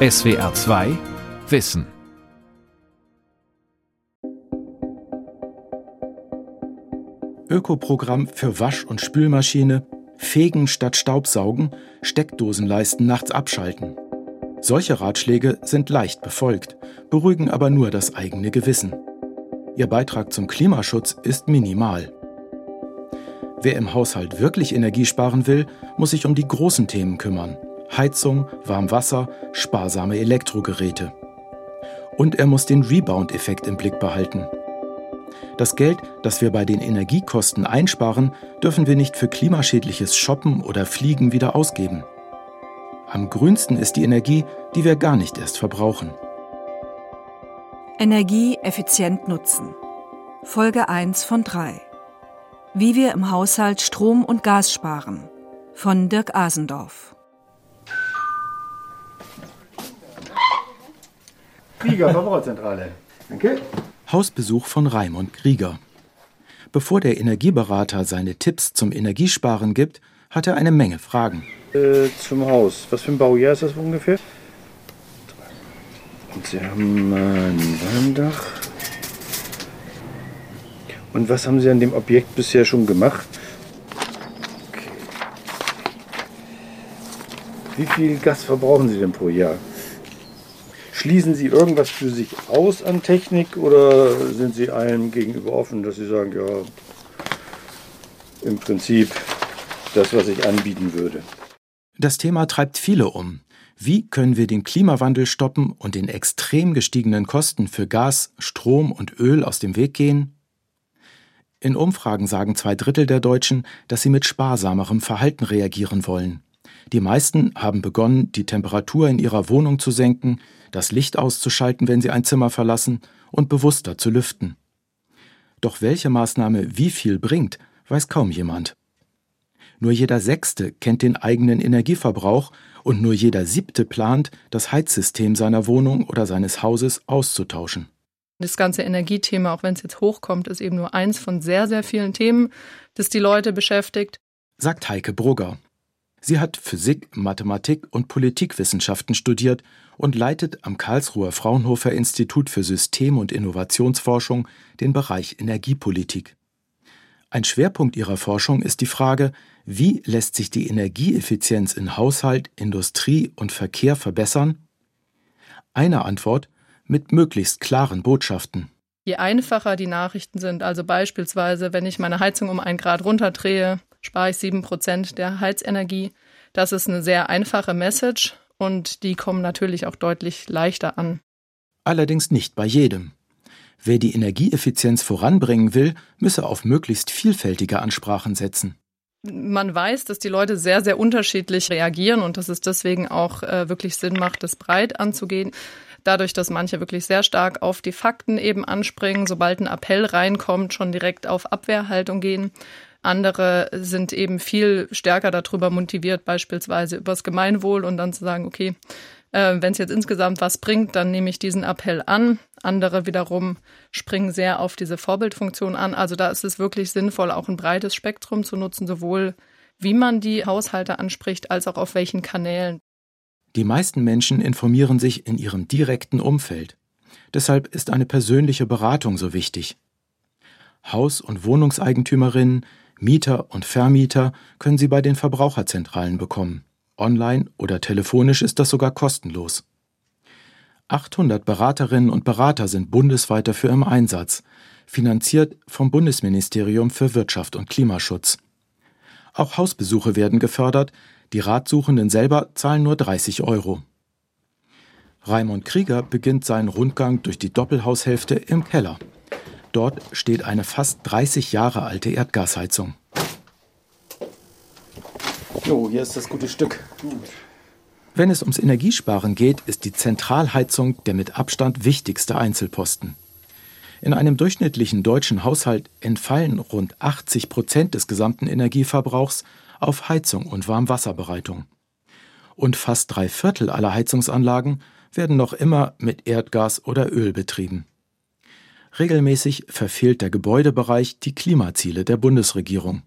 SWR 2 Wissen. Ökoprogramm für Wasch- und Spülmaschine, Fegen statt Staubsaugen, Steckdosenleisten nachts abschalten. Solche Ratschläge sind leicht befolgt, beruhigen aber nur das eigene Gewissen. Ihr Beitrag zum Klimaschutz ist minimal. Wer im Haushalt wirklich Energie sparen will, muss sich um die großen Themen kümmern. Heizung, Warmwasser, sparsame Elektrogeräte. Und er muss den Rebound-Effekt im Blick behalten. Das Geld, das wir bei den Energiekosten einsparen, dürfen wir nicht für klimaschädliches Shoppen oder Fliegen wieder ausgeben. Am grünsten ist die Energie, die wir gar nicht erst verbrauchen. Energie effizient nutzen. Folge 1 von 3. Wie wir im Haushalt Strom und Gas sparen. Von Dirk Asendorf. Krieger, Verbraucherzentrale. Danke. Hausbesuch von Raimund Krieger. Bevor der Energieberater seine Tipps zum Energiesparen gibt, hat er eine Menge Fragen. Äh, zum Haus. Was für ein Baujahr ist das ungefähr? Und Sie haben ein Walmdach. Und was haben Sie an dem Objekt bisher schon gemacht? Okay. Wie viel Gas verbrauchen Sie denn pro Jahr? Schließen Sie irgendwas für sich aus an Technik oder sind Sie allem gegenüber offen, dass Sie sagen, ja, im Prinzip das, was ich anbieten würde? Das Thema treibt viele um. Wie können wir den Klimawandel stoppen und den extrem gestiegenen Kosten für Gas, Strom und Öl aus dem Weg gehen? In Umfragen sagen zwei Drittel der Deutschen, dass sie mit sparsamerem Verhalten reagieren wollen. Die meisten haben begonnen, die Temperatur in ihrer Wohnung zu senken, das Licht auszuschalten, wenn sie ein Zimmer verlassen und bewusster zu lüften. Doch welche Maßnahme wie viel bringt, weiß kaum jemand. Nur jeder Sechste kennt den eigenen Energieverbrauch und nur jeder Siebte plant, das Heizsystem seiner Wohnung oder seines Hauses auszutauschen. Das ganze Energiethema, auch wenn es jetzt hochkommt, ist eben nur eins von sehr, sehr vielen Themen, das die Leute beschäftigt. Sagt Heike Brugger. Sie hat Physik, Mathematik und Politikwissenschaften studiert und leitet am Karlsruher Fraunhofer Institut für System- und Innovationsforschung den Bereich Energiepolitik. Ein Schwerpunkt ihrer Forschung ist die Frage, wie lässt sich die Energieeffizienz in Haushalt, Industrie und Verkehr verbessern? Eine Antwort mit möglichst klaren Botschaften. Je einfacher die Nachrichten sind, also beispielsweise, wenn ich meine Heizung um ein Grad runterdrehe, spare ich sieben Prozent der Heizenergie. Das ist eine sehr einfache Message und die kommen natürlich auch deutlich leichter an. Allerdings nicht bei jedem. Wer die Energieeffizienz voranbringen will, müsse auf möglichst vielfältige Ansprachen setzen. Man weiß, dass die Leute sehr, sehr unterschiedlich reagieren und dass es deswegen auch äh, wirklich Sinn macht, das breit anzugehen. Dadurch, dass manche wirklich sehr stark auf die Fakten eben anspringen, sobald ein Appell reinkommt, schon direkt auf Abwehrhaltung gehen. Andere sind eben viel stärker darüber motiviert, beispielsweise übers Gemeinwohl und dann zu sagen, okay, äh, wenn es jetzt insgesamt was bringt, dann nehme ich diesen Appell an. Andere wiederum springen sehr auf diese Vorbildfunktion an. Also da ist es wirklich sinnvoll, auch ein breites Spektrum zu nutzen, sowohl wie man die Haushalte anspricht, als auch auf welchen Kanälen. Die meisten Menschen informieren sich in ihrem direkten Umfeld. Deshalb ist eine persönliche Beratung so wichtig. Haus- und Wohnungseigentümerinnen, Mieter und Vermieter können sie bei den Verbraucherzentralen bekommen. Online oder telefonisch ist das sogar kostenlos. 800 Beraterinnen und Berater sind bundesweit dafür im Einsatz, finanziert vom Bundesministerium für Wirtschaft und Klimaschutz. Auch Hausbesuche werden gefördert, die Ratsuchenden selber zahlen nur 30 Euro. Raimund Krieger beginnt seinen Rundgang durch die Doppelhaushälfte im Keller. Dort steht eine fast 30 Jahre alte Erdgasheizung. Jo, hier ist das gute Stück. Wenn es ums Energiesparen geht, ist die Zentralheizung der mit Abstand wichtigste Einzelposten. In einem durchschnittlichen deutschen Haushalt entfallen rund 80 Prozent des gesamten Energieverbrauchs auf Heizung und Warmwasserbereitung. Und fast drei Viertel aller Heizungsanlagen werden noch immer mit Erdgas oder Öl betrieben. Regelmäßig verfehlt der Gebäudebereich die Klimaziele der Bundesregierung.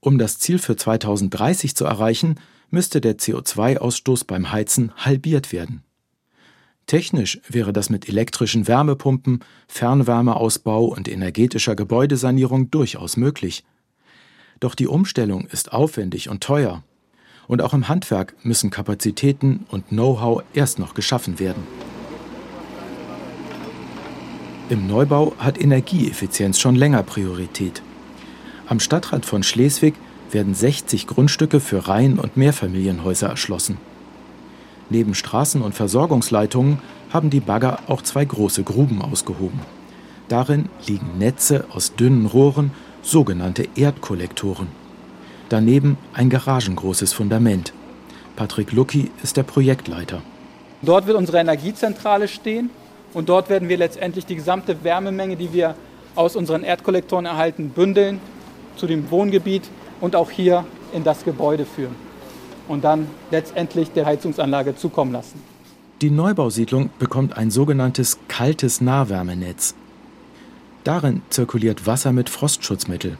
Um das Ziel für 2030 zu erreichen, müsste der CO2-Ausstoß beim Heizen halbiert werden. Technisch wäre das mit elektrischen Wärmepumpen, Fernwärmeausbau und energetischer Gebäudesanierung durchaus möglich. Doch die Umstellung ist aufwendig und teuer. Und auch im Handwerk müssen Kapazitäten und Know-how erst noch geschaffen werden. Im Neubau hat Energieeffizienz schon länger Priorität. Am Stadtrand von Schleswig werden 60 Grundstücke für Reihen- und Mehrfamilienhäuser erschlossen. Neben Straßen und Versorgungsleitungen haben die Bagger auch zwei große Gruben ausgehoben. Darin liegen Netze aus dünnen Rohren, sogenannte Erdkollektoren. Daneben ein garagengroßes Fundament. Patrick Lucki ist der Projektleiter. Dort wird unsere Energiezentrale stehen und dort werden wir letztendlich die gesamte Wärmemenge, die wir aus unseren Erdkollektoren erhalten, bündeln zu dem Wohngebiet und auch hier in das Gebäude führen und dann letztendlich der Heizungsanlage zukommen lassen. Die Neubausiedlung bekommt ein sogenanntes kaltes Nahwärmenetz. Darin zirkuliert Wasser mit Frostschutzmittel.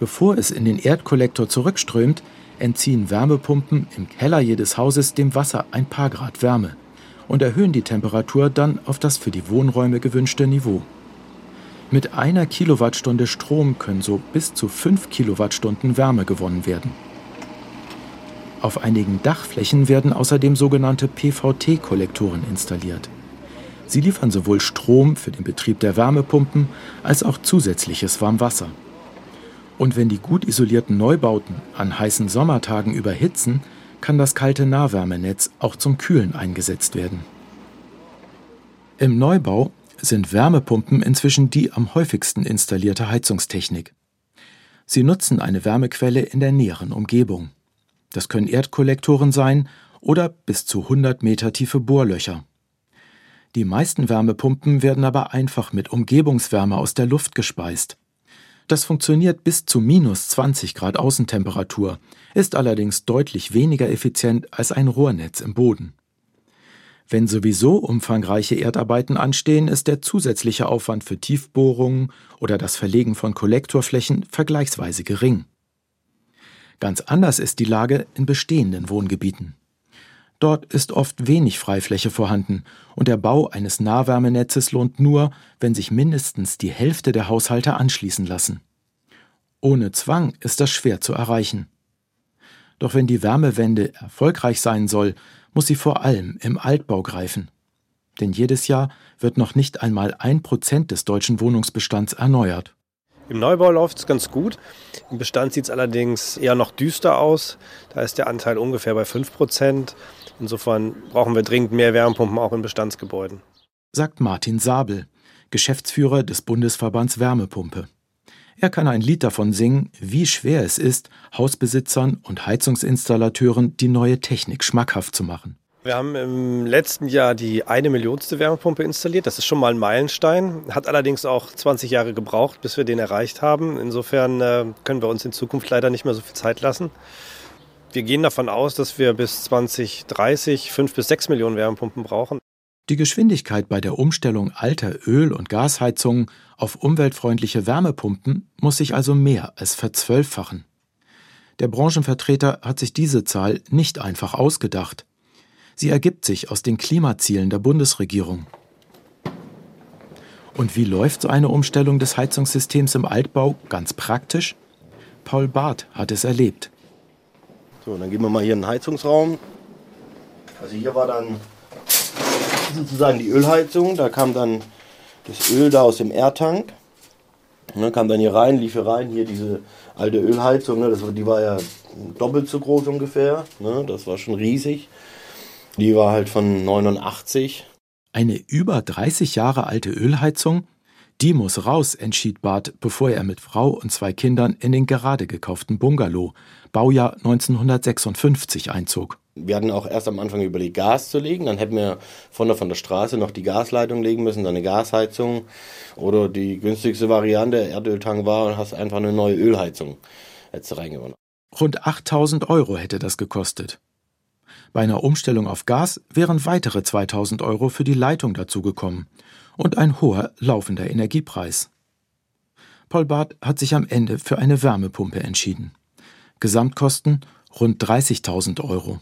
Bevor es in den Erdkollektor zurückströmt, entziehen Wärmepumpen im Keller jedes Hauses dem Wasser ein paar Grad Wärme und erhöhen die Temperatur dann auf das für die Wohnräume gewünschte Niveau. Mit einer Kilowattstunde Strom können so bis zu 5 Kilowattstunden Wärme gewonnen werden. Auf einigen Dachflächen werden außerdem sogenannte PVT-Kollektoren installiert. Sie liefern sowohl Strom für den Betrieb der Wärmepumpen als auch zusätzliches Warmwasser. Und wenn die gut isolierten Neubauten an heißen Sommertagen überhitzen, kann das kalte Nahwärmenetz auch zum Kühlen eingesetzt werden. Im Neubau sind Wärmepumpen inzwischen die am häufigsten installierte Heizungstechnik. Sie nutzen eine Wärmequelle in der näheren Umgebung. Das können Erdkollektoren sein oder bis zu 100 Meter tiefe Bohrlöcher. Die meisten Wärmepumpen werden aber einfach mit Umgebungswärme aus der Luft gespeist. Das funktioniert bis zu minus 20 Grad Außentemperatur, ist allerdings deutlich weniger effizient als ein Rohrnetz im Boden. Wenn sowieso umfangreiche Erdarbeiten anstehen, ist der zusätzliche Aufwand für Tiefbohrungen oder das Verlegen von Kollektorflächen vergleichsweise gering. Ganz anders ist die Lage in bestehenden Wohngebieten. Dort ist oft wenig Freifläche vorhanden und der Bau eines Nahwärmenetzes lohnt nur, wenn sich mindestens die Hälfte der Haushalte anschließen lassen. Ohne Zwang ist das schwer zu erreichen. Doch wenn die Wärmewende erfolgreich sein soll, muss sie vor allem im Altbau greifen. Denn jedes Jahr wird noch nicht einmal ein Prozent des deutschen Wohnungsbestands erneuert. Im Neubau läuft es ganz gut. Im Bestand sieht es allerdings eher noch düster aus. Da ist der Anteil ungefähr bei 5 Prozent. Insofern brauchen wir dringend mehr Wärmepumpen auch in Bestandsgebäuden. Sagt Martin Sabel, Geschäftsführer des Bundesverbands Wärmepumpe. Er kann ein Lied davon singen, wie schwer es ist, Hausbesitzern und Heizungsinstallateuren die neue Technik schmackhaft zu machen. Wir haben im letzten Jahr die eine Millionste Wärmepumpe installiert. Das ist schon mal ein Meilenstein. Hat allerdings auch 20 Jahre gebraucht, bis wir den erreicht haben. Insofern äh, können wir uns in Zukunft leider nicht mehr so viel Zeit lassen. Wir gehen davon aus, dass wir bis 2030 fünf bis sechs Millionen Wärmepumpen brauchen. Die Geschwindigkeit bei der Umstellung alter Öl- und Gasheizungen auf umweltfreundliche Wärmepumpen muss sich also mehr als verzwölffachen. Der Branchenvertreter hat sich diese Zahl nicht einfach ausgedacht. Sie ergibt sich aus den Klimazielen der Bundesregierung. Und wie läuft so eine Umstellung des Heizungssystems im Altbau ganz praktisch? Paul Barth hat es erlebt. So, dann gehen wir mal hier in den Heizungsraum. Also hier war dann sozusagen die Ölheizung. Da kam dann das Öl da aus dem Erdtank. Und dann kam dann hier rein, lief hier rein, hier diese alte Ölheizung, ne, das, die war ja doppelt so groß ungefähr. Ne, das war schon riesig. Die war halt von 89. Eine über 30 Jahre alte Ölheizung? Die muss raus, entschied Barth, bevor er mit Frau und zwei Kindern in den gerade gekauften Bungalow, Baujahr 1956, einzog. Wir hatten auch erst am Anfang überlegt, Gas zu legen. Dann hätten wir von der, von der Straße noch die Gasleitung legen müssen, dann eine Gasheizung. Oder die günstigste Variante, Erdöltank war und hast einfach eine neue Ölheizung jetzt reingewonnen. Rund 8000 Euro hätte das gekostet. Bei einer Umstellung auf Gas wären weitere 2000 Euro für die Leitung dazugekommen und ein hoher laufender Energiepreis. Paul Barth hat sich am Ende für eine Wärmepumpe entschieden. Gesamtkosten rund 30.000 Euro.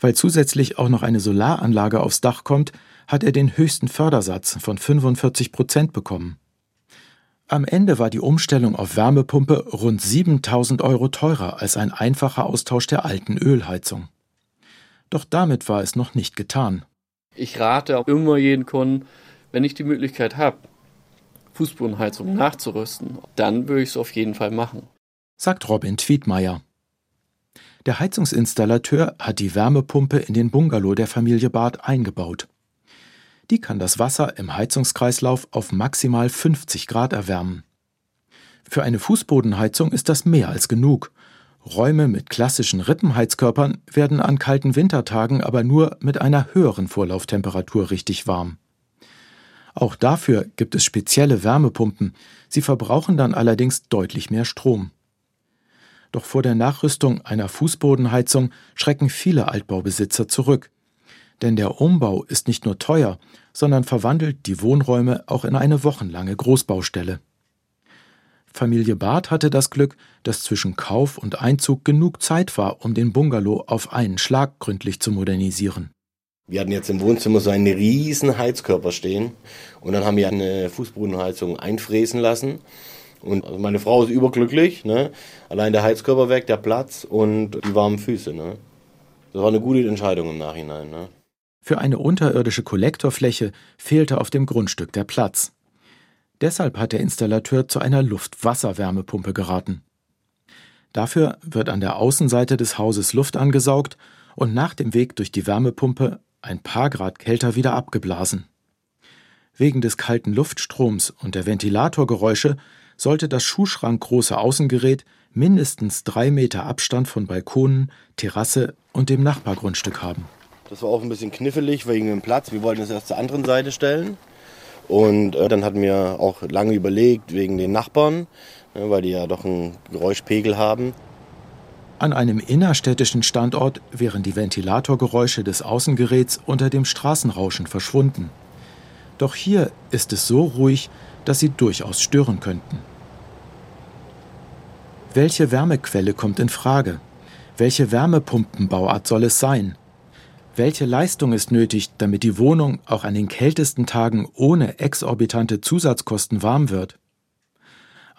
Weil zusätzlich auch noch eine Solaranlage aufs Dach kommt, hat er den höchsten Fördersatz von 45 Prozent bekommen. Am Ende war die Umstellung auf Wärmepumpe rund 7000 Euro teurer als ein einfacher Austausch der alten Ölheizung. Doch damit war es noch nicht getan. Ich rate auch immer jeden Kunden, wenn ich die Möglichkeit habe, Fußbodenheizung nachzurüsten, dann würde ich es auf jeden Fall machen. Sagt Robin Tweedmeier. Der Heizungsinstallateur hat die Wärmepumpe in den Bungalow der Familie Barth eingebaut. Die kann das Wasser im Heizungskreislauf auf maximal 50 Grad erwärmen. Für eine Fußbodenheizung ist das mehr als genug. Räume mit klassischen Rippenheizkörpern werden an kalten Wintertagen aber nur mit einer höheren Vorlauftemperatur richtig warm. Auch dafür gibt es spezielle Wärmepumpen, sie verbrauchen dann allerdings deutlich mehr Strom. Doch vor der Nachrüstung einer Fußbodenheizung schrecken viele Altbaubesitzer zurück. Denn der Umbau ist nicht nur teuer, sondern verwandelt die Wohnräume auch in eine wochenlange Großbaustelle. Familie Barth hatte das Glück, dass zwischen Kauf und Einzug genug Zeit war, um den Bungalow auf einen Schlag gründlich zu modernisieren. Wir hatten jetzt im Wohnzimmer so einen riesen Heizkörper stehen und dann haben wir eine Fußbodenheizung einfräsen lassen. Und also meine Frau ist überglücklich, ne? allein der Heizkörper weg, der Platz und die warmen Füße. Ne? Das war eine gute Entscheidung im Nachhinein. Ne? Für eine unterirdische Kollektorfläche fehlte auf dem Grundstück der Platz. Deshalb hat der Installateur zu einer Luft-Wasser-Wärmepumpe geraten. Dafür wird an der Außenseite des Hauses Luft angesaugt und nach dem Weg durch die Wärmepumpe ein paar Grad kälter wieder abgeblasen. Wegen des kalten Luftstroms und der Ventilatorgeräusche sollte das schuhschrankgroße Außengerät mindestens drei Meter Abstand von Balkonen, Terrasse und dem Nachbargrundstück haben. Das war auch ein bisschen knifflig wegen dem Platz. Wir wollten es erst zur anderen Seite stellen. Und äh, dann hatten wir auch lange überlegt wegen den Nachbarn, ne, weil die ja doch einen Geräuschpegel haben. An einem innerstädtischen Standort wären die Ventilatorgeräusche des Außengeräts unter dem Straßenrauschen verschwunden. Doch hier ist es so ruhig, dass sie durchaus stören könnten. Welche Wärmequelle kommt in Frage? Welche Wärmepumpenbauart soll es sein? Welche Leistung ist nötig, damit die Wohnung auch an den kältesten Tagen ohne exorbitante Zusatzkosten warm wird?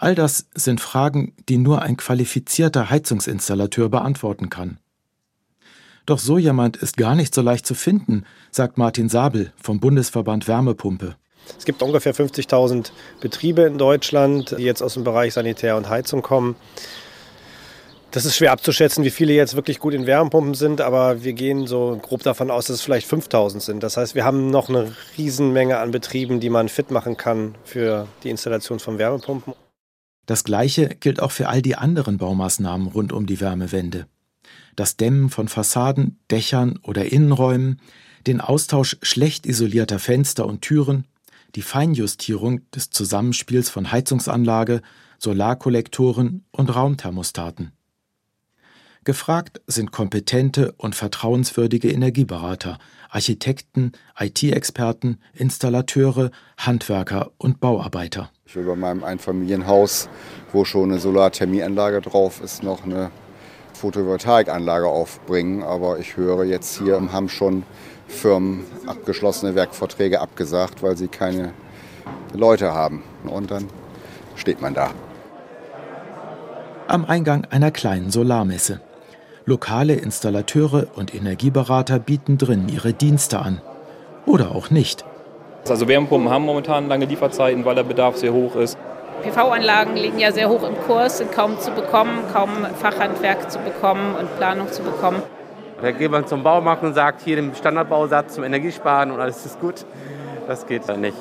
All das sind Fragen, die nur ein qualifizierter Heizungsinstallateur beantworten kann. Doch so jemand ist gar nicht so leicht zu finden, sagt Martin Sabel vom Bundesverband Wärmepumpe. Es gibt ungefähr 50.000 Betriebe in Deutschland, die jetzt aus dem Bereich Sanitär und Heizung kommen. Das ist schwer abzuschätzen, wie viele jetzt wirklich gut in Wärmepumpen sind, aber wir gehen so grob davon aus, dass es vielleicht 5000 sind. Das heißt, wir haben noch eine Riesenmenge an Betrieben, die man fit machen kann für die Installation von Wärmepumpen. Das Gleiche gilt auch für all die anderen Baumaßnahmen rund um die Wärmewende. Das Dämmen von Fassaden, Dächern oder Innenräumen, den Austausch schlecht isolierter Fenster und Türen, die Feinjustierung des Zusammenspiels von Heizungsanlage, Solarkollektoren und Raumthermostaten. Gefragt sind kompetente und vertrauenswürdige Energieberater, Architekten, IT-Experten, Installateure, Handwerker und Bauarbeiter. Ich will bei meinem Einfamilienhaus, wo schon eine Solarthermieanlage drauf ist, noch eine Photovoltaikanlage aufbringen. Aber ich höre jetzt hier im Hamm schon Firmen abgeschlossene Werkverträge abgesagt, weil sie keine Leute haben. Und dann steht man da. Am Eingang einer kleinen Solarmesse. Lokale Installateure und Energieberater bieten drin ihre Dienste an. Oder auch nicht. Also Wärmepumpen haben momentan lange Lieferzeiten, weil der Bedarf sehr hoch ist. PV-Anlagen liegen ja sehr hoch im Kurs, sind kaum zu bekommen, kaum Fachhandwerk zu bekommen und Planung zu bekommen. Da geht man zum Baumarkt und sagt, hier den Standardbausatz zum Energiesparen und alles ist gut. Das geht dann nicht.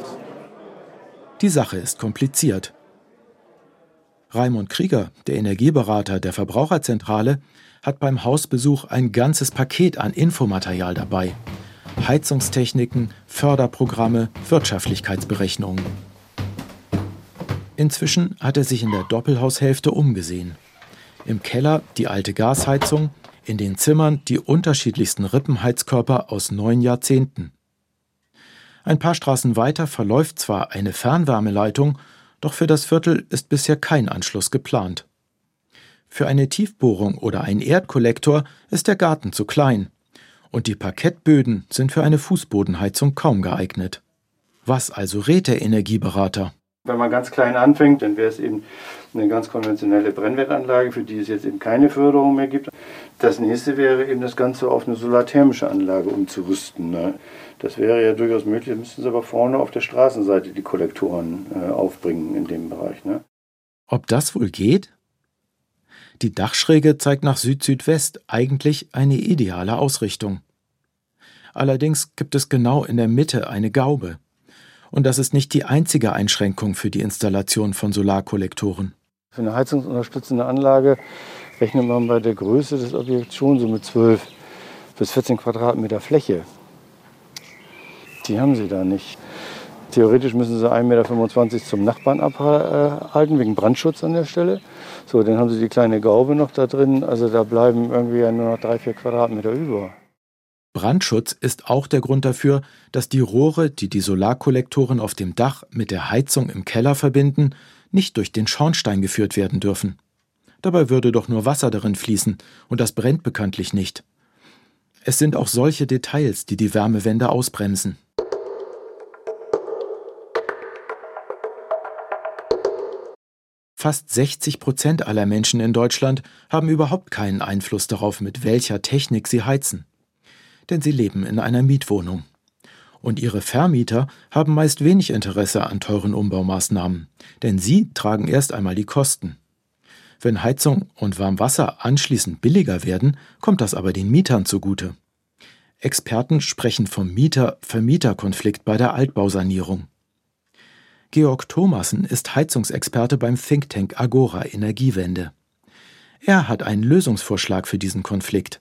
Die Sache ist kompliziert. Raimund Krieger, der Energieberater der Verbraucherzentrale, hat beim Hausbesuch ein ganzes Paket an Infomaterial dabei. Heizungstechniken, Förderprogramme, Wirtschaftlichkeitsberechnungen. Inzwischen hat er sich in der Doppelhaushälfte umgesehen. Im Keller die alte Gasheizung, in den Zimmern die unterschiedlichsten Rippenheizkörper aus neun Jahrzehnten. Ein paar Straßen weiter verläuft zwar eine Fernwärmeleitung, doch für das Viertel ist bisher kein Anschluss geplant. Für eine Tiefbohrung oder einen Erdkollektor ist der Garten zu klein. Und die Parkettböden sind für eine Fußbodenheizung kaum geeignet. Was also rät der Energieberater? Wenn man ganz klein anfängt, dann wäre es eben eine ganz konventionelle Brennwertanlage, für die es jetzt eben keine Förderung mehr gibt. Das nächste wäre eben das Ganze auf eine solarthermische Anlage umzurüsten. Ne? Das wäre ja durchaus möglich, müssten Sie aber vorne auf der Straßenseite die Kollektoren äh, aufbringen in dem Bereich. Ne? Ob das wohl geht? Die Dachschräge zeigt nach Süd-Südwest eigentlich eine ideale Ausrichtung. Allerdings gibt es genau in der Mitte eine Gaube. Und das ist nicht die einzige Einschränkung für die Installation von Solarkollektoren. Für eine heizungsunterstützende Anlage rechnet man bei der Größe des Objekts schon so mit 12 bis 14 Quadratmeter Fläche. Die haben sie da nicht. Theoretisch müssen sie 1,25 Meter zum Nachbarn abhalten, wegen Brandschutz an der Stelle. So, dann haben sie die kleine Gaube noch da drin. Also da bleiben irgendwie ja nur noch 3, 4 Quadratmeter über. Brandschutz ist auch der Grund dafür, dass die Rohre, die die Solarkollektoren auf dem Dach mit der Heizung im Keller verbinden, nicht durch den Schornstein geführt werden dürfen. Dabei würde doch nur Wasser darin fließen, und das brennt bekanntlich nicht. Es sind auch solche Details, die die Wärmewende ausbremsen. Fast 60 Prozent aller Menschen in Deutschland haben überhaupt keinen Einfluss darauf, mit welcher Technik sie heizen denn sie leben in einer Mietwohnung. Und ihre Vermieter haben meist wenig Interesse an teuren Umbaumaßnahmen, denn sie tragen erst einmal die Kosten. Wenn Heizung und Warmwasser anschließend billiger werden, kommt das aber den Mietern zugute. Experten sprechen vom Mieter-Vermieter-Konflikt bei der Altbausanierung. Georg Thomassen ist Heizungsexperte beim Think Tank Agora Energiewende. Er hat einen Lösungsvorschlag für diesen Konflikt.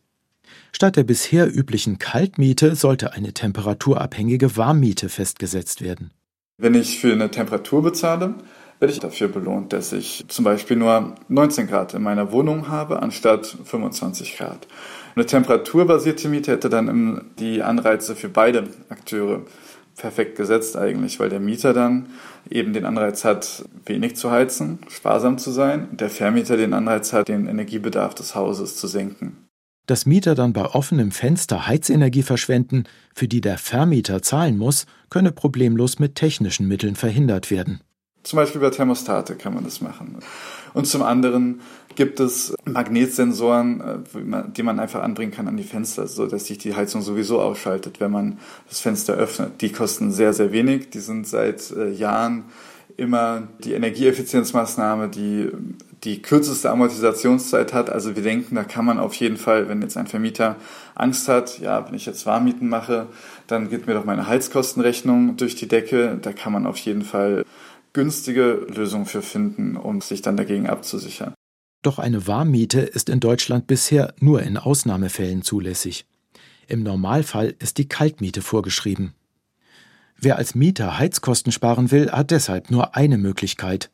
Statt der bisher üblichen Kaltmiete sollte eine temperaturabhängige Warmmiete festgesetzt werden. Wenn ich für eine Temperatur bezahle, werde ich dafür belohnt, dass ich zum Beispiel nur 19 Grad in meiner Wohnung habe, anstatt 25 Grad. Eine temperaturbasierte Miete hätte dann die Anreize für beide Akteure perfekt gesetzt eigentlich, weil der Mieter dann eben den Anreiz hat, wenig zu heizen, sparsam zu sein, der Vermieter den Anreiz hat, den Energiebedarf des Hauses zu senken dass Mieter dann bei offenem Fenster Heizenergie verschwenden, für die der Vermieter zahlen muss, könne problemlos mit technischen Mitteln verhindert werden. Zum Beispiel bei Thermostate kann man das machen. Und zum anderen gibt es Magnetsensoren, äh, die man einfach anbringen kann an die Fenster, so dass sich die Heizung sowieso ausschaltet, wenn man das Fenster öffnet. Die kosten sehr, sehr wenig. Die sind seit äh, Jahren immer die Energieeffizienzmaßnahme, die die kürzeste Amortisationszeit hat. Also wir denken, da kann man auf jeden Fall, wenn jetzt ein Vermieter Angst hat, ja, wenn ich jetzt Warmmieten mache, dann geht mir doch meine Heizkostenrechnung durch die Decke. Da kann man auf jeden Fall günstige Lösungen für finden, um sich dann dagegen abzusichern. Doch eine Warmmiete ist in Deutschland bisher nur in Ausnahmefällen zulässig. Im Normalfall ist die Kaltmiete vorgeschrieben. Wer als Mieter Heizkosten sparen will, hat deshalb nur eine Möglichkeit,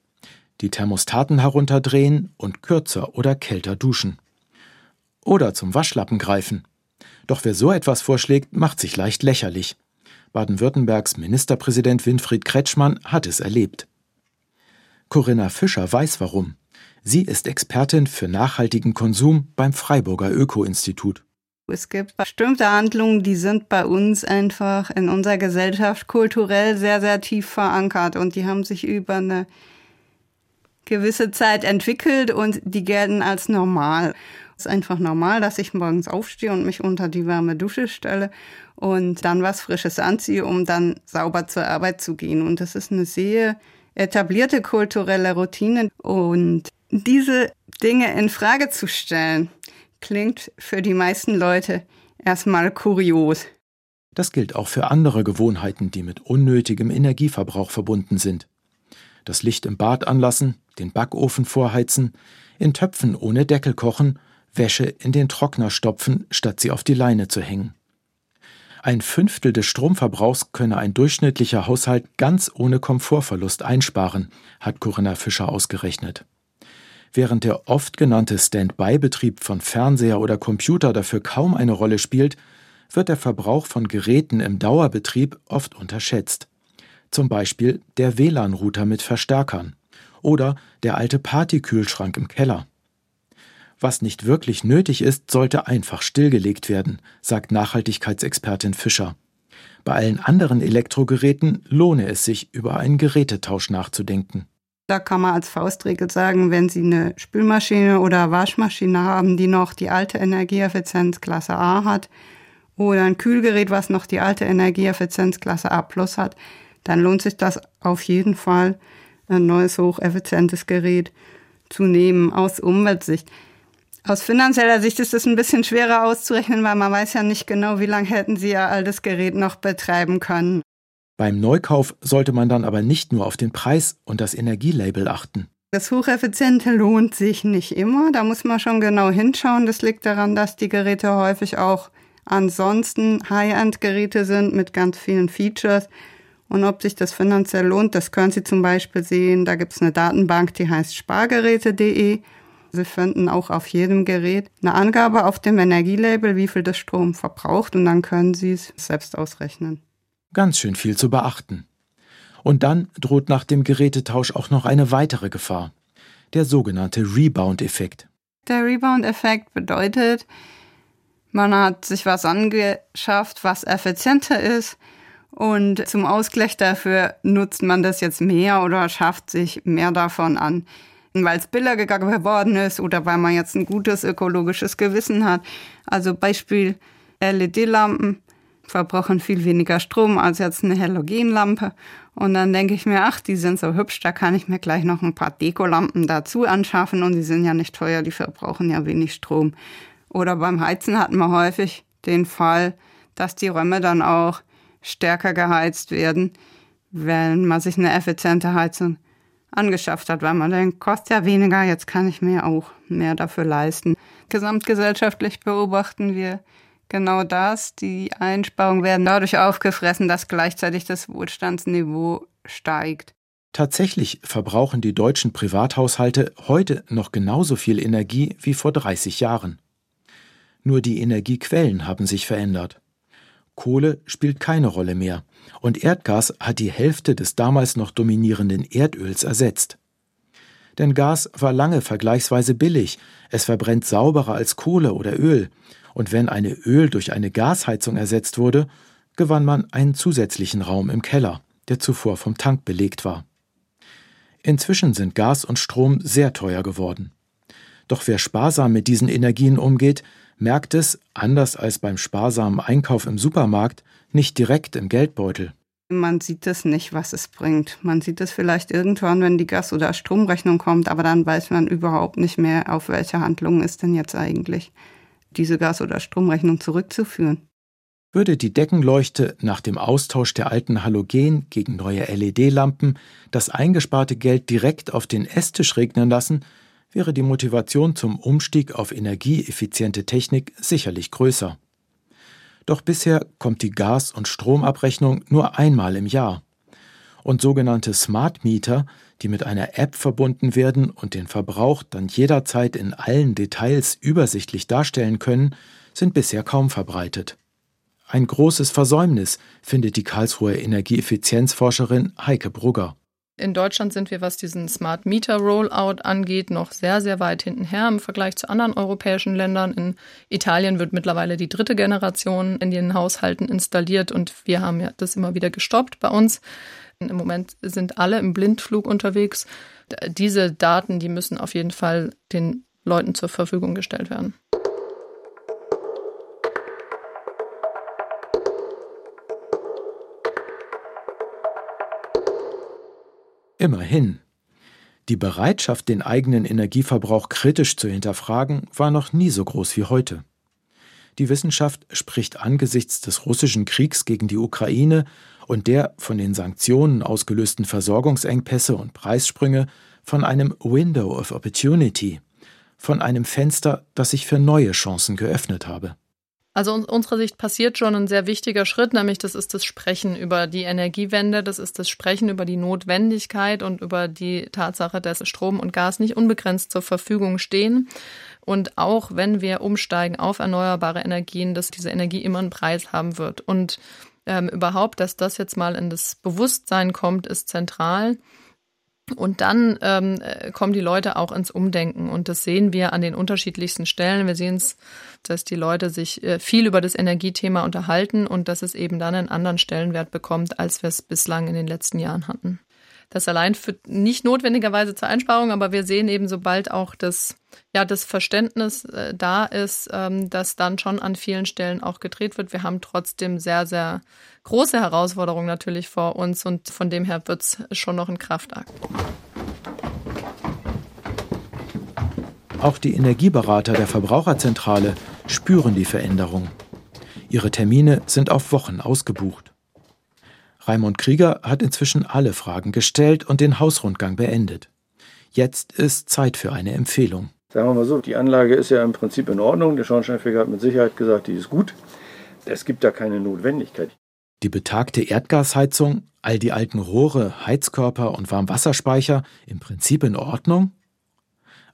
die Thermostaten herunterdrehen und kürzer oder kälter duschen. Oder zum Waschlappen greifen. Doch wer so etwas vorschlägt, macht sich leicht lächerlich. Baden-Württembergs Ministerpräsident Winfried Kretschmann hat es erlebt. Corinna Fischer weiß warum. Sie ist Expertin für nachhaltigen Konsum beim Freiburger Öko-Institut. Es gibt bestimmte Handlungen, die sind bei uns einfach in unserer Gesellschaft kulturell sehr, sehr tief verankert und die haben sich über eine gewisse Zeit entwickelt und die gelten als normal. Es ist einfach normal, dass ich morgens aufstehe und mich unter die warme Dusche stelle und dann was Frisches anziehe, um dann sauber zur Arbeit zu gehen. Und das ist eine sehr etablierte kulturelle Routine. Und diese Dinge in Frage zu stellen, klingt für die meisten Leute erstmal kurios. Das gilt auch für andere Gewohnheiten, die mit unnötigem Energieverbrauch verbunden sind das Licht im Bad anlassen, den Backofen vorheizen, in Töpfen ohne Deckel kochen, Wäsche in den Trockner stopfen, statt sie auf die Leine zu hängen. Ein Fünftel des Stromverbrauchs könne ein durchschnittlicher Haushalt ganz ohne Komfortverlust einsparen, hat Corinna Fischer ausgerechnet. Während der oft genannte Standby-Betrieb von Fernseher oder Computer dafür kaum eine Rolle spielt, wird der Verbrauch von Geräten im Dauerbetrieb oft unterschätzt zum Beispiel der WLAN-Router mit Verstärkern oder der alte Partykühlschrank im Keller. Was nicht wirklich nötig ist, sollte einfach stillgelegt werden, sagt Nachhaltigkeitsexpertin Fischer. Bei allen anderen Elektrogeräten lohne es sich, über einen Gerätetausch nachzudenken. Da kann man als Faustregel sagen, wenn Sie eine Spülmaschine oder Waschmaschine haben, die noch die alte Energieeffizienz Klasse A hat, oder ein Kühlgerät, was noch die alte Energieeffizienz Klasse A plus hat, dann lohnt sich das auf jeden Fall, ein neues hocheffizientes Gerät zu nehmen aus Umweltsicht. Aus finanzieller Sicht ist es ein bisschen schwerer auszurechnen, weil man weiß ja nicht genau, wie lange hätten Sie Ihr altes Gerät noch betreiben können. Beim Neukauf sollte man dann aber nicht nur auf den Preis und das Energielabel achten. Das Hocheffiziente lohnt sich nicht immer. Da muss man schon genau hinschauen. Das liegt daran, dass die Geräte häufig auch ansonsten High-End-Geräte sind mit ganz vielen Features. Und ob sich das finanziell lohnt, das können Sie zum Beispiel sehen. Da gibt es eine Datenbank, die heißt spargeräte.de. Sie finden auch auf jedem Gerät eine Angabe auf dem Energielabel, wie viel das Strom verbraucht und dann können Sie es selbst ausrechnen. Ganz schön viel zu beachten. Und dann droht nach dem Gerätetausch auch noch eine weitere Gefahr. Der sogenannte Rebound-Effekt. Der Rebound-Effekt bedeutet, man hat sich was angeschafft, was effizienter ist und zum Ausgleich dafür nutzt man das jetzt mehr oder schafft sich mehr davon an weil es billiger geworden ist oder weil man jetzt ein gutes ökologisches Gewissen hat. Also Beispiel LED-Lampen verbrauchen viel weniger Strom als jetzt eine Halogenlampe. Und dann denke ich mir, ach, die sind so hübsch, da kann ich mir gleich noch ein paar Dekolampen dazu anschaffen und die sind ja nicht teuer, die verbrauchen ja wenig Strom. Oder beim Heizen hatten wir häufig den Fall, dass die Räume dann auch stärker geheizt werden, wenn man sich eine effiziente Heizung angeschafft hat, weil man denkt, kostet ja weniger, jetzt kann ich mir auch mehr dafür leisten. Gesamtgesellschaftlich beobachten wir genau das. Die Einsparungen werden dadurch aufgefressen, dass gleichzeitig das Wohlstandsniveau steigt. Tatsächlich verbrauchen die deutschen Privathaushalte heute noch genauso viel Energie wie vor 30 Jahren. Nur die Energiequellen haben sich verändert. Kohle spielt keine Rolle mehr und Erdgas hat die Hälfte des damals noch dominierenden Erdöls ersetzt. Denn Gas war lange vergleichsweise billig, es verbrennt sauberer als Kohle oder Öl, und wenn eine Öl durch eine Gasheizung ersetzt wurde, gewann man einen zusätzlichen Raum im Keller, der zuvor vom Tank belegt war. Inzwischen sind Gas und Strom sehr teuer geworden. Doch wer sparsam mit diesen Energien umgeht, merkt es, anders als beim sparsamen Einkauf im Supermarkt, nicht direkt im Geldbeutel. Man sieht es nicht, was es bringt. Man sieht es vielleicht irgendwann, wenn die Gas- oder Stromrechnung kommt, aber dann weiß man überhaupt nicht mehr, auf welche Handlung ist denn jetzt eigentlich diese Gas- oder Stromrechnung zurückzuführen. Würde die Deckenleuchte nach dem Austausch der alten Halogen gegen neue LED-Lampen das eingesparte Geld direkt auf den Esstisch regnen lassen, wäre die Motivation zum Umstieg auf energieeffiziente Technik sicherlich größer. Doch bisher kommt die Gas- und Stromabrechnung nur einmal im Jahr. Und sogenannte Smart Meter, die mit einer App verbunden werden und den Verbrauch dann jederzeit in allen Details übersichtlich darstellen können, sind bisher kaum verbreitet. Ein großes Versäumnis findet die Karlsruher Energieeffizienzforscherin Heike Brugger. In Deutschland sind wir, was diesen Smart Meter Rollout angeht, noch sehr, sehr weit hintenher im Vergleich zu anderen europäischen Ländern. In Italien wird mittlerweile die dritte Generation in den Haushalten installiert und wir haben ja das immer wieder gestoppt bei uns. Im Moment sind alle im Blindflug unterwegs. Diese Daten, die müssen auf jeden Fall den Leuten zur Verfügung gestellt werden. Immerhin. Die Bereitschaft, den eigenen Energieverbrauch kritisch zu hinterfragen, war noch nie so groß wie heute. Die Wissenschaft spricht angesichts des russischen Kriegs gegen die Ukraine und der von den Sanktionen ausgelösten Versorgungsengpässe und Preissprünge von einem Window of Opportunity, von einem Fenster, das sich für neue Chancen geöffnet habe. Also aus unserer Sicht passiert schon ein sehr wichtiger Schritt, nämlich das ist das Sprechen über die Energiewende, das ist das Sprechen über die Notwendigkeit und über die Tatsache, dass Strom und Gas nicht unbegrenzt zur Verfügung stehen. Und auch wenn wir umsteigen auf erneuerbare Energien, dass diese Energie immer einen Preis haben wird. Und ähm, überhaupt, dass das jetzt mal in das Bewusstsein kommt, ist zentral. Und dann ähm, äh, kommen die Leute auch ins Umdenken. Und das sehen wir an den unterschiedlichsten Stellen. Wir sehen es, dass die Leute sich äh, viel über das Energiethema unterhalten und dass es eben dann einen anderen Stellenwert bekommt, als wir es bislang in den letzten Jahren hatten. Das allein führt nicht notwendigerweise zur Einsparung, aber wir sehen eben, sobald auch das, ja, das Verständnis äh, da ist, ähm, dass dann schon an vielen Stellen auch gedreht wird. Wir haben trotzdem sehr, sehr große Herausforderungen natürlich vor uns und von dem her wird es schon noch ein Kraftakt. Auch die Energieberater der Verbraucherzentrale spüren die Veränderung. Ihre Termine sind auf Wochen ausgebucht. Raimund Krieger hat inzwischen alle Fragen gestellt und den Hausrundgang beendet. Jetzt ist Zeit für eine Empfehlung. Sagen wir mal so, die Anlage ist ja im Prinzip in Ordnung. Der Schornsteinfeger hat mit Sicherheit gesagt, die ist gut. Es gibt da keine Notwendigkeit. Die betagte Erdgasheizung, all die alten Rohre, Heizkörper und Warmwasserspeicher im Prinzip in Ordnung?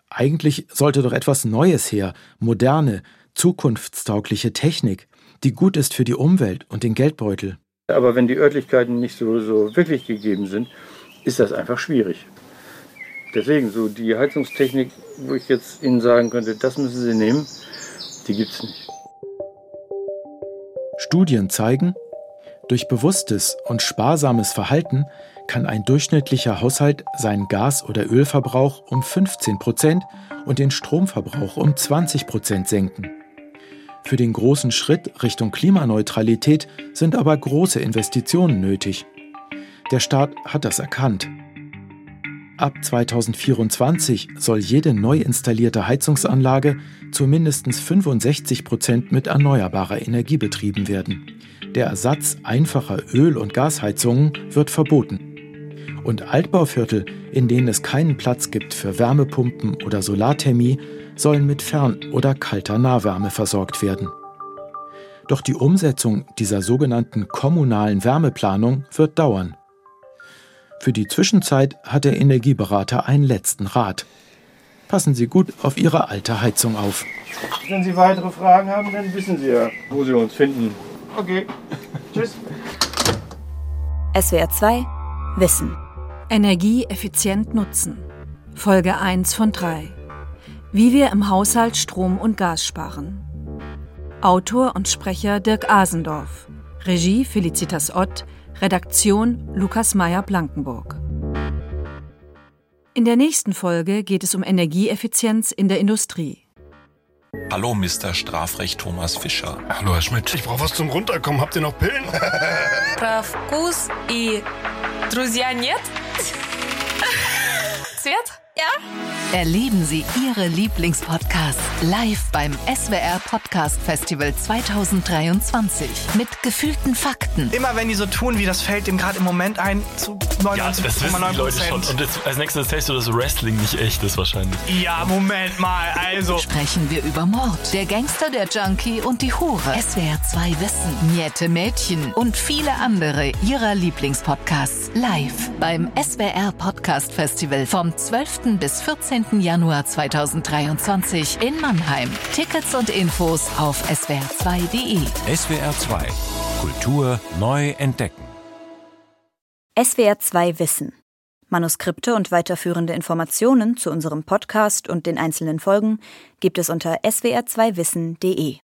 Eigentlich sollte doch etwas Neues her, moderne, zukunftstaugliche Technik, die gut ist für die Umwelt und den Geldbeutel. Aber wenn die Örtlichkeiten nicht so, so wirklich gegeben sind, ist das einfach schwierig. Deswegen, so die Heizungstechnik, wo ich jetzt Ihnen sagen könnte, das müssen Sie nehmen, die gibt es nicht. Studien zeigen, durch bewusstes und sparsames Verhalten kann ein durchschnittlicher Haushalt seinen Gas- oder Ölverbrauch um 15 Prozent und den Stromverbrauch um 20 Prozent senken. Für den großen Schritt Richtung Klimaneutralität sind aber große Investitionen nötig. Der Staat hat das erkannt. Ab 2024 soll jede neu installierte Heizungsanlage zu mindestens 65 Prozent mit erneuerbarer Energie betrieben werden. Der Ersatz einfacher Öl- und Gasheizungen wird verboten. Und Altbauviertel, in denen es keinen Platz gibt für Wärmepumpen oder Solarthermie, sollen mit Fern- oder kalter Nahwärme versorgt werden. Doch die Umsetzung dieser sogenannten kommunalen Wärmeplanung wird dauern. Für die Zwischenzeit hat der Energieberater einen letzten Rat. Passen Sie gut auf Ihre alte Heizung auf. Wenn Sie weitere Fragen haben, dann wissen Sie ja, wo Sie uns finden. Okay, tschüss. SWR 2 Wissen. Energie effizient nutzen. Folge 1 von 3. Wie wir im Haushalt Strom und Gas sparen. Autor und Sprecher Dirk Asendorf. Regie Felicitas Ott. Redaktion Lukas Meyer-Blankenburg. In der nächsten Folge geht es um Energieeffizienz in der Industrie. Hallo, Mr. Strafrecht Thomas Fischer. Hallo, Herr Schmidt. Ich brauche was zum Runterkommen. Habt ihr noch Pillen? Про вкус и друзья нет? Свет? Ja? Erleben Sie Ihre Lieblingspodcasts live beim SWR Podcast Festival 2023 mit gefühlten Fakten. Immer wenn die so tun, wie das fällt dem gerade im Moment ein, zu 99,9 Ja, das wissen die Leute schon. Und jetzt, als nächstes erzählst du, dass Wrestling nicht echt ist wahrscheinlich. Ja, Moment mal, also. Sprechen wir über Mord, der Gangster, der Junkie und die Hure. SWR 2 Wissen, Niette Mädchen und viele andere Ihrer Lieblingspodcasts live beim SWR Podcast Festival vom 12. bis 14. Januar 2023 in Mannheim. Tickets und Infos auf swr2.de. SWR 2 Kultur neu entdecken. SWR 2 Wissen. Manuskripte und weiterführende Informationen zu unserem Podcast und den einzelnen Folgen gibt es unter swr2wissen.de.